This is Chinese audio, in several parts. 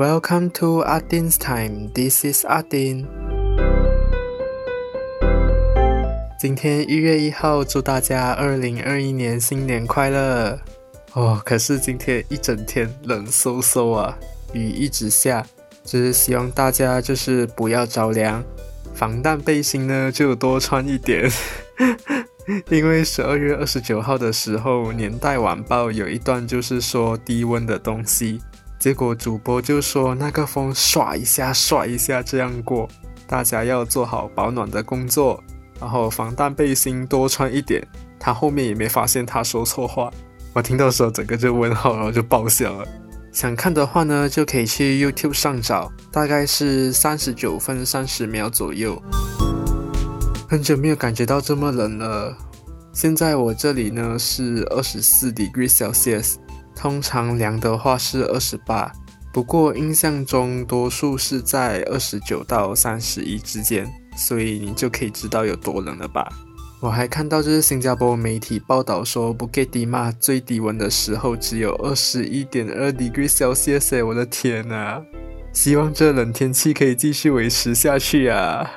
Welcome to Adin's time. This is Adin. 今天一月一号，祝大家二零二一年新年快乐哦！可是今天一整天冷飕飕啊，雨一直下，只是希望大家就是不要着凉，防弹背心呢就多穿一点。因为十二月二十九号的时候，《年代晚报》有一段就是说低温的东西，结果主播就说那个风唰一下唰一下这样过，大家要做好保暖的工作，然后防弹背心多穿一点。他后面也没发现他说错话，我听到时候整个就问号，然后就爆笑了。想看的话呢，就可以去 YouTube 上找，大概是三十九分三十秒左右。很久没有感觉到这么冷了。现在我这里呢是二十四 degree Celsius，通常量的话是二十八，不过印象中多数是在二十九到三十一之间，所以你就可以知道有多冷了吧。我还看到就是新加坡媒体报道说，布吉迪马最低温的时候只有二十一点二 degree Celsius，我的天呐！希望这冷天气可以继续维持下去啊。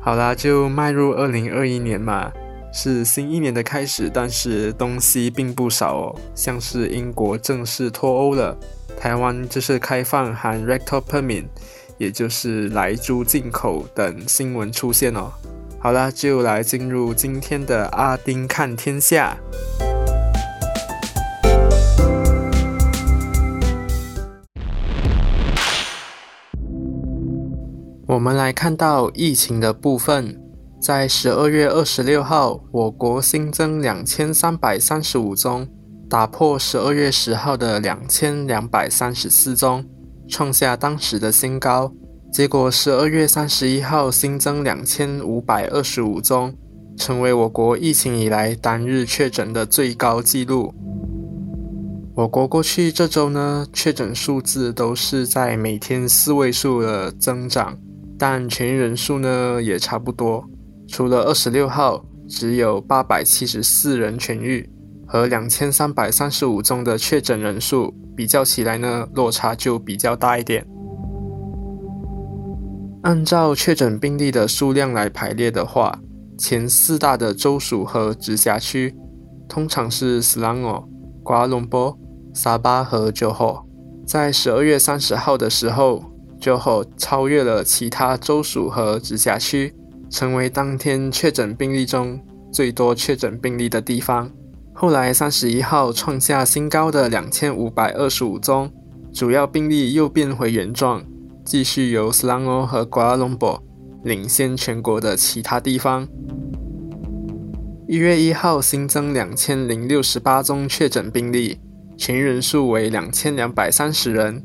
好啦，就迈入二零二一年嘛，是新一年的开始，但是东西并不少哦，像是英国正式脱欧了，台湾就是开放含 rectal permit，也就是来猪进口等新闻出现哦。好啦，就来进入今天的阿丁看天下。我们来看到疫情的部分，在十二月二十六号，我国新增两千三百三十五宗，打破十二月十号的两千两百三十四宗，创下当时的新高。结果十二月三十一号新增两千五百二十五宗，成为我国疫情以来单日确诊的最高纪录。我国过去这周呢，确诊数字都是在每天四位数的增长。但痊愈人数呢也差不多，除了二十六号只有八百七十四人痊愈，和两千三百三十五宗的确诊人数比较起来呢，落差就比较大一点。按照确诊病例的数量来排列的话，前四大的州属和直辖区通常是斯兰奥、瓜隆波、沙巴和九后，在十二月三十号的时候。就后超越了其他州属和直辖区，成为当天确诊病例中最多确诊病例的地方。后来三十一号创下新高的两千五百二十五宗，主要病例又变回原状，继续由斯兰欧和瓜拉隆博领先全国的其他地方。一月一号新增两千零六十八宗确诊病例，全人数为两千两百三十人。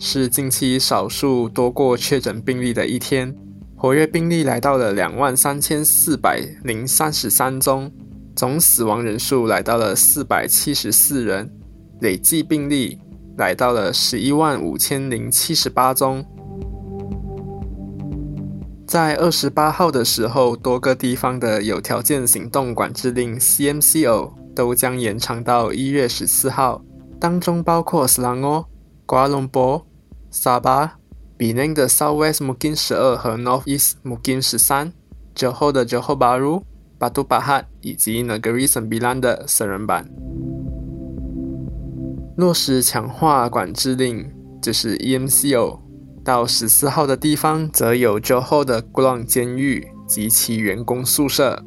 是近期少数多过确诊病例的一天，活跃病例来到了两万三千四百零三十三宗，总死亡人数来到了四百七十四人，累计病例来到了十一万五千零七十八宗。在二十八号的时候，多个地方的有条件行动管制令 （CMCO） 都将延长到一月十四号，当中包括斯兰欧、瓜隆波。沙巴、比内的 Southwest m u k i n 十二和 Northeast m u k i n 十三，酒后的酒后巴鲁、巴杜巴哈以及 Negeri Sembilan 的圣人版，落实强化管制令，就是 EMCO。到十四号的地方，则有酒后的 g l o n 监狱及其员工宿舍，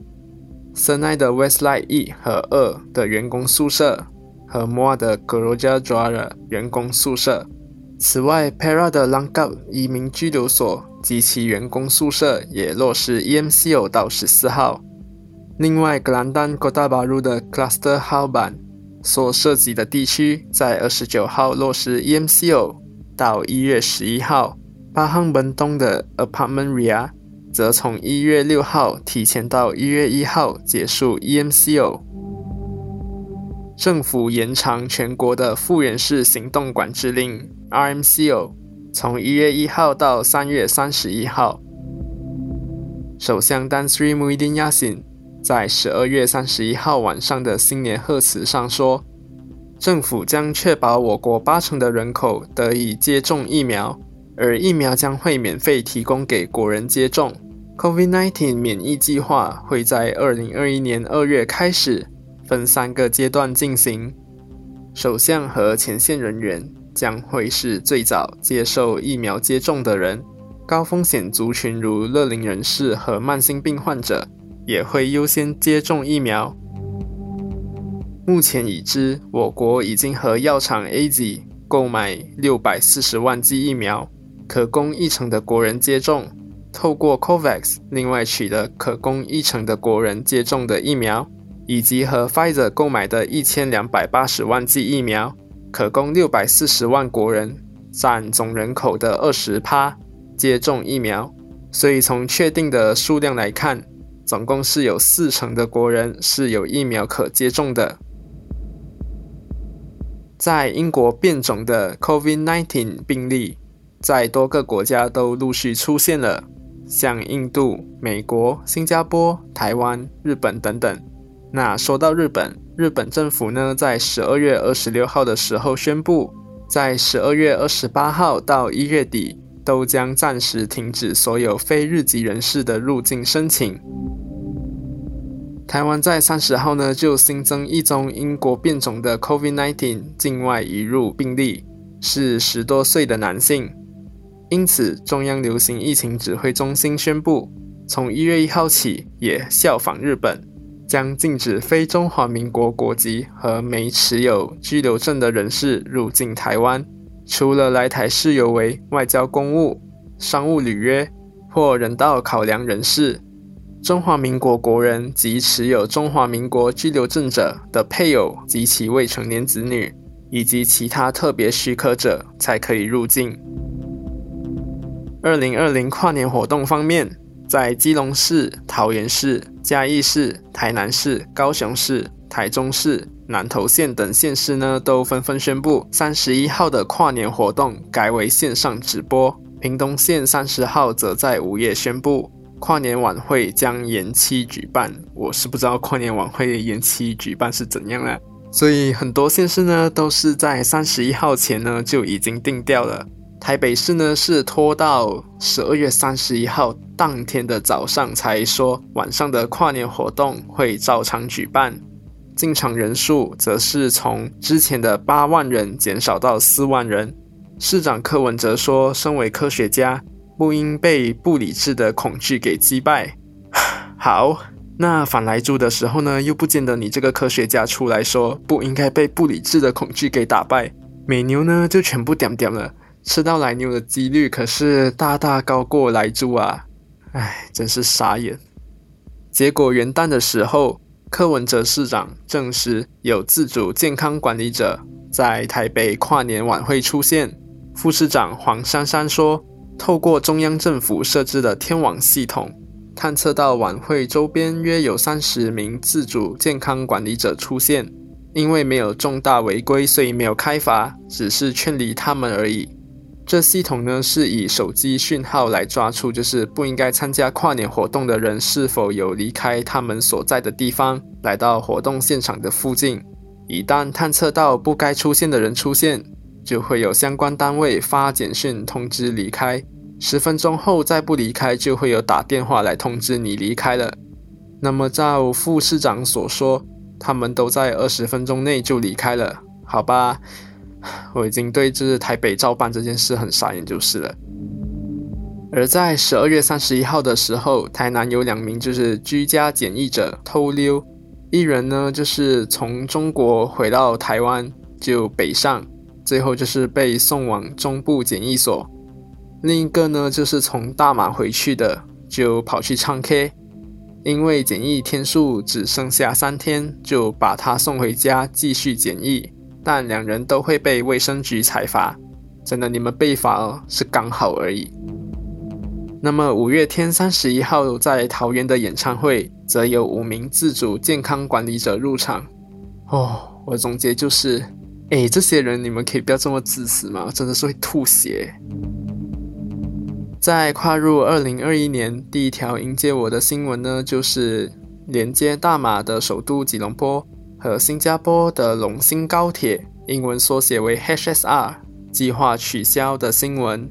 森奈的 Westlight 一和二的员工宿舍，和 Moa 的 Geroja Jara 员工宿舍。此外，Para 的 Langkap 移民拘留所及其员工宿舍也落实 EMCO 到十四号。另外，格兰丹 Kota Baru 的 Cluster Hall 版所涉及的地区在二十九号落实 EMCO 到一月十一号。巴汉门东的 Apartment Ria 则从一月六号提前到一月一号结束 EMCO。政府延长全国的复原式行动管制令 （RMCO） 从一月一号到三月三十一号。首相丹斯里穆伊丁亚辛在十二月三十一号晚上的新年贺词上说政府将确保我国八成的人口得以接种疫苗，而疫苗将会免费提供给国人接种。COVID-19 免疫计划会在二零二一年二月开始，分三个阶段进行。首相和前线人员将会是最早接受疫苗接种的人，高风险族群如乐龄人士和慢性病患者也会优先接种疫苗。目前已知，我国已经和药厂 A Z 购买六百四十万剂疫苗，可供一成的国人接种。透过 COVAX 另外取得可供一成的国人接种的疫苗，以及和 Pfizer 购买的一千两百八十万剂疫苗，可供六百四十万国人占总人口的二十趴接种疫苗。所以从确定的数量来看，总共是有四成的国人是有疫苗可接种的。在英国变种的 COVID-19 病例，在多个国家都陆续出现了。像印度、美国、新加坡、台湾、日本等等。那说到日本，日本政府呢，在十二月二十六号的时候宣布，在十二月二十八号到一月底，都将暂时停止所有非日籍人士的入境申请。台湾在三十号呢，就新增一宗英国变种的 COVID-19 境外移入病例，是十多岁的男性。因此，中央流行疫情指挥中心宣布，从一月一号起，也效仿日本，将禁止非中华民国国籍和没持有居留证的人士入境台湾。除了来台事由为外交公务、商务履约或人道考量人士，中华民国国人及持有中华民国居留证者的配偶及其未成年子女，以及其他特别许可者，才可以入境。二零二零跨年活动方面，在基隆市、桃园市、嘉义市、台南市、高雄市、台中市、南投县等县市呢，都纷纷宣布三十一号的跨年活动改为线上直播。屏东县三十号则在午夜宣布跨年晚会将延期举办。我是不知道跨年晚会延期举办是怎样了，所以很多县市呢都是在三十一号前呢就已经定掉了。台北市呢是拖到十二月三十一号当天的早上才说晚上的跨年活动会照常举办，进场人数则是从之前的八万人减少到四万人。市长柯文哲说：“身为科学家，不应被不理智的恐惧给击败。”好，那反来猪的时候呢，又不见得你这个科学家出来说不应该被不理智的恐惧给打败。美牛呢就全部点点了。吃到奶牛的几率可是大大高过来猪啊！唉，真是傻眼。结果元旦的时候，柯文哲市长证实有自主健康管理者在台北跨年晚会出现。副市长黄珊珊说，透过中央政府设置的天网系统，探测到晚会周边约有三十名自主健康管理者出现，因为没有重大违规，所以没有开罚，只是劝离他们而已。这系统呢是以手机讯号来抓出，就是不应该参加跨年活动的人是否有离开他们所在的地方，来到活动现场的附近。一旦探测到不该出现的人出现，就会有相关单位发简讯通知离开。十分钟后再不离开，就会有打电话来通知你离开了。那么照副市长所说，他们都在二十分钟内就离开了，好吧？我已经对这台北照办这件事很傻眼就是了。而在十二月三十一号的时候，台南有两名就是居家检疫者偷溜，一人呢就是从中国回到台湾就北上，最后就是被送往中部检疫所；另一个呢就是从大马回去的，就跑去唱 K，因为检疫天数只剩下三天，就把他送回家继续检疫。但两人都会被卫生局裁罚，真的，你们被罚是刚好而已。那么五月天三十一号在桃园的演唱会，则有五名自主健康管理者入场。哦，我总结就是，哎，这些人你们可以不要这么自私吗？真的是会吐血。在跨入二零二一年，第一条迎接我的新闻呢，就是连接大马的首都吉隆坡。和新加坡的龙兴高铁（英文缩写为 HSR） 计划取消的新闻。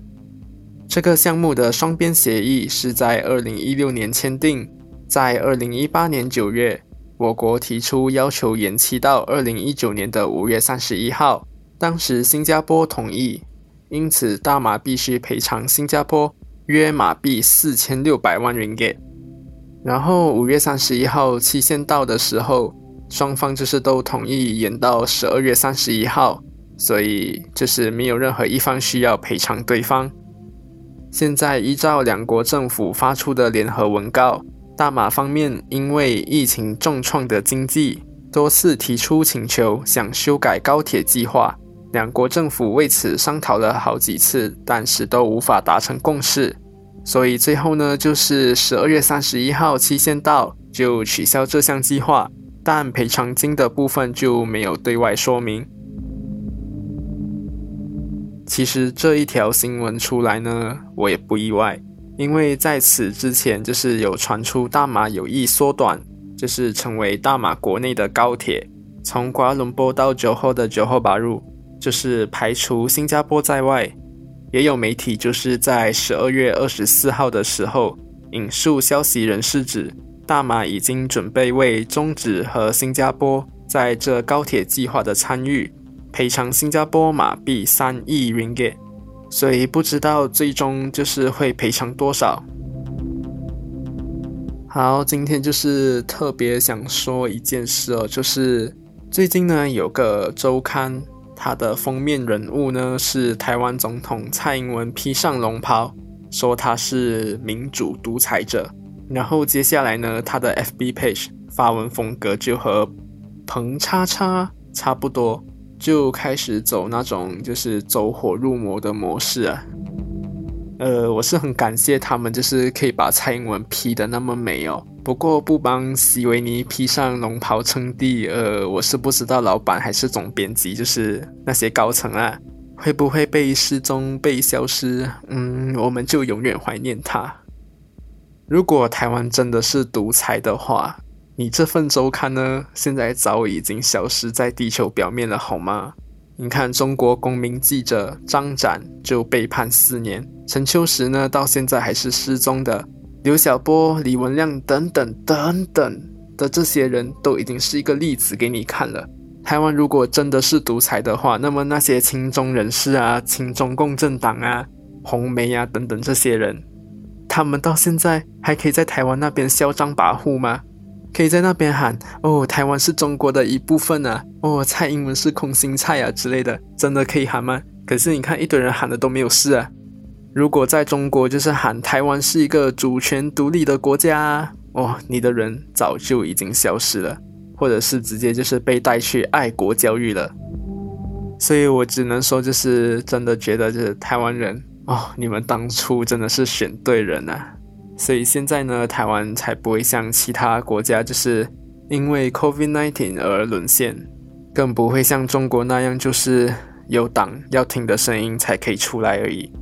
这个项目的双边协议是在二零一六年签订，在二零一八年九月，我国提出要求延期到二零一九年的五月三十一号，当时新加坡同意，因此大马必须赔偿新加坡约马币四千六百万 ringgit。然后五月三十一号期限到的时候，双方就是都同意延到十二月三十一号，所以就是没有任何一方需要赔偿对方。现在依照两国政府发出的联合文告，大马方面因为疫情重创的经济，多次提出请求，想修改高铁计划。两国政府为此商讨了好几次，但是都无法达成共识。所以最后呢，就是十二月三十一号期限到，就取消这项计划，但赔偿金的部分就没有对外说明。其实这一条新闻出来呢，我也不意外，因为在此之前就是有传出大马有意缩短，就是成为大马国内的高铁，从瓜伦坡到九号的九号八路，就是排除新加坡在外。也有媒体就是在十二月二十四号的时候引述消息人士指，大马已经准备为终止和新加坡在这高铁计划的参与。赔偿新加坡马币三亿林吉所以不知道最终就是会赔偿多少。好，今天就是特别想说一件事哦，就是最近呢有个周刊，它的封面人物呢是台湾总统蔡英文披上龙袍，说他是民主独裁者。然后接下来呢，他的 FB page 发文风格就和彭叉叉差不多。就开始走那种就是走火入魔的模式啊，呃，我是很感谢他们，就是可以把蔡英文 P 的那么美哦。不过不帮席维尼披上龙袍称帝，呃，我是不知道老板还是总编辑，就是那些高层啊，会不会被失踪、被消失？嗯，我们就永远怀念他。如果台湾真的是独裁的话。你这份周刊呢，现在早已经消失在地球表面了，好吗？你看，中国公民记者张展就被判四年，陈秋实呢，到现在还是失踪的，刘晓波、李文亮等等等等的这些人都已经是一个例子给你看了。台湾如果真的是独裁的话，那么那些亲中人士啊、亲中共政党啊、红媒啊等等这些人，他们到现在还可以在台湾那边嚣张跋扈吗？可以在那边喊哦，台湾是中国的一部分啊，哦，蔡英文是空心菜啊之类的，真的可以喊吗？可是你看一堆人喊的都没有事啊。如果在中国就是喊台湾是一个主权独立的国家，哦，你的人早就已经消失了，或者是直接就是被带去爱国教育了。所以我只能说，就是真的觉得就是台湾人哦，你们当初真的是选对人啊。所以现在呢，台湾才不会像其他国家，就是因为 COVID-19 而沦陷，更不会像中国那样，就是有党要听的声音才可以出来而已。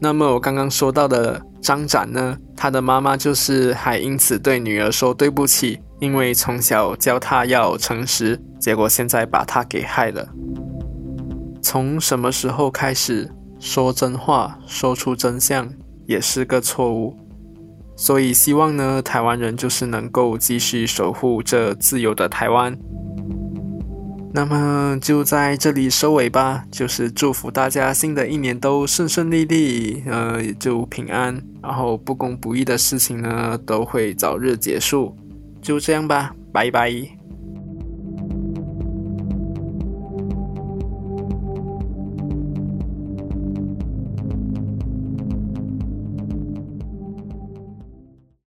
那么我刚刚说到的张展呢，他的妈妈就是还因此对女儿说对不起，因为从小教他要诚实，结果现在把他给害了。从什么时候开始说真话，说出真相？也是个错误，所以希望呢，台湾人就是能够继续守护这自由的台湾。那么就在这里收尾吧，就是祝福大家新的一年都顺顺利利，呃，就平安，然后不公不义的事情呢都会早日结束。就这样吧，拜拜。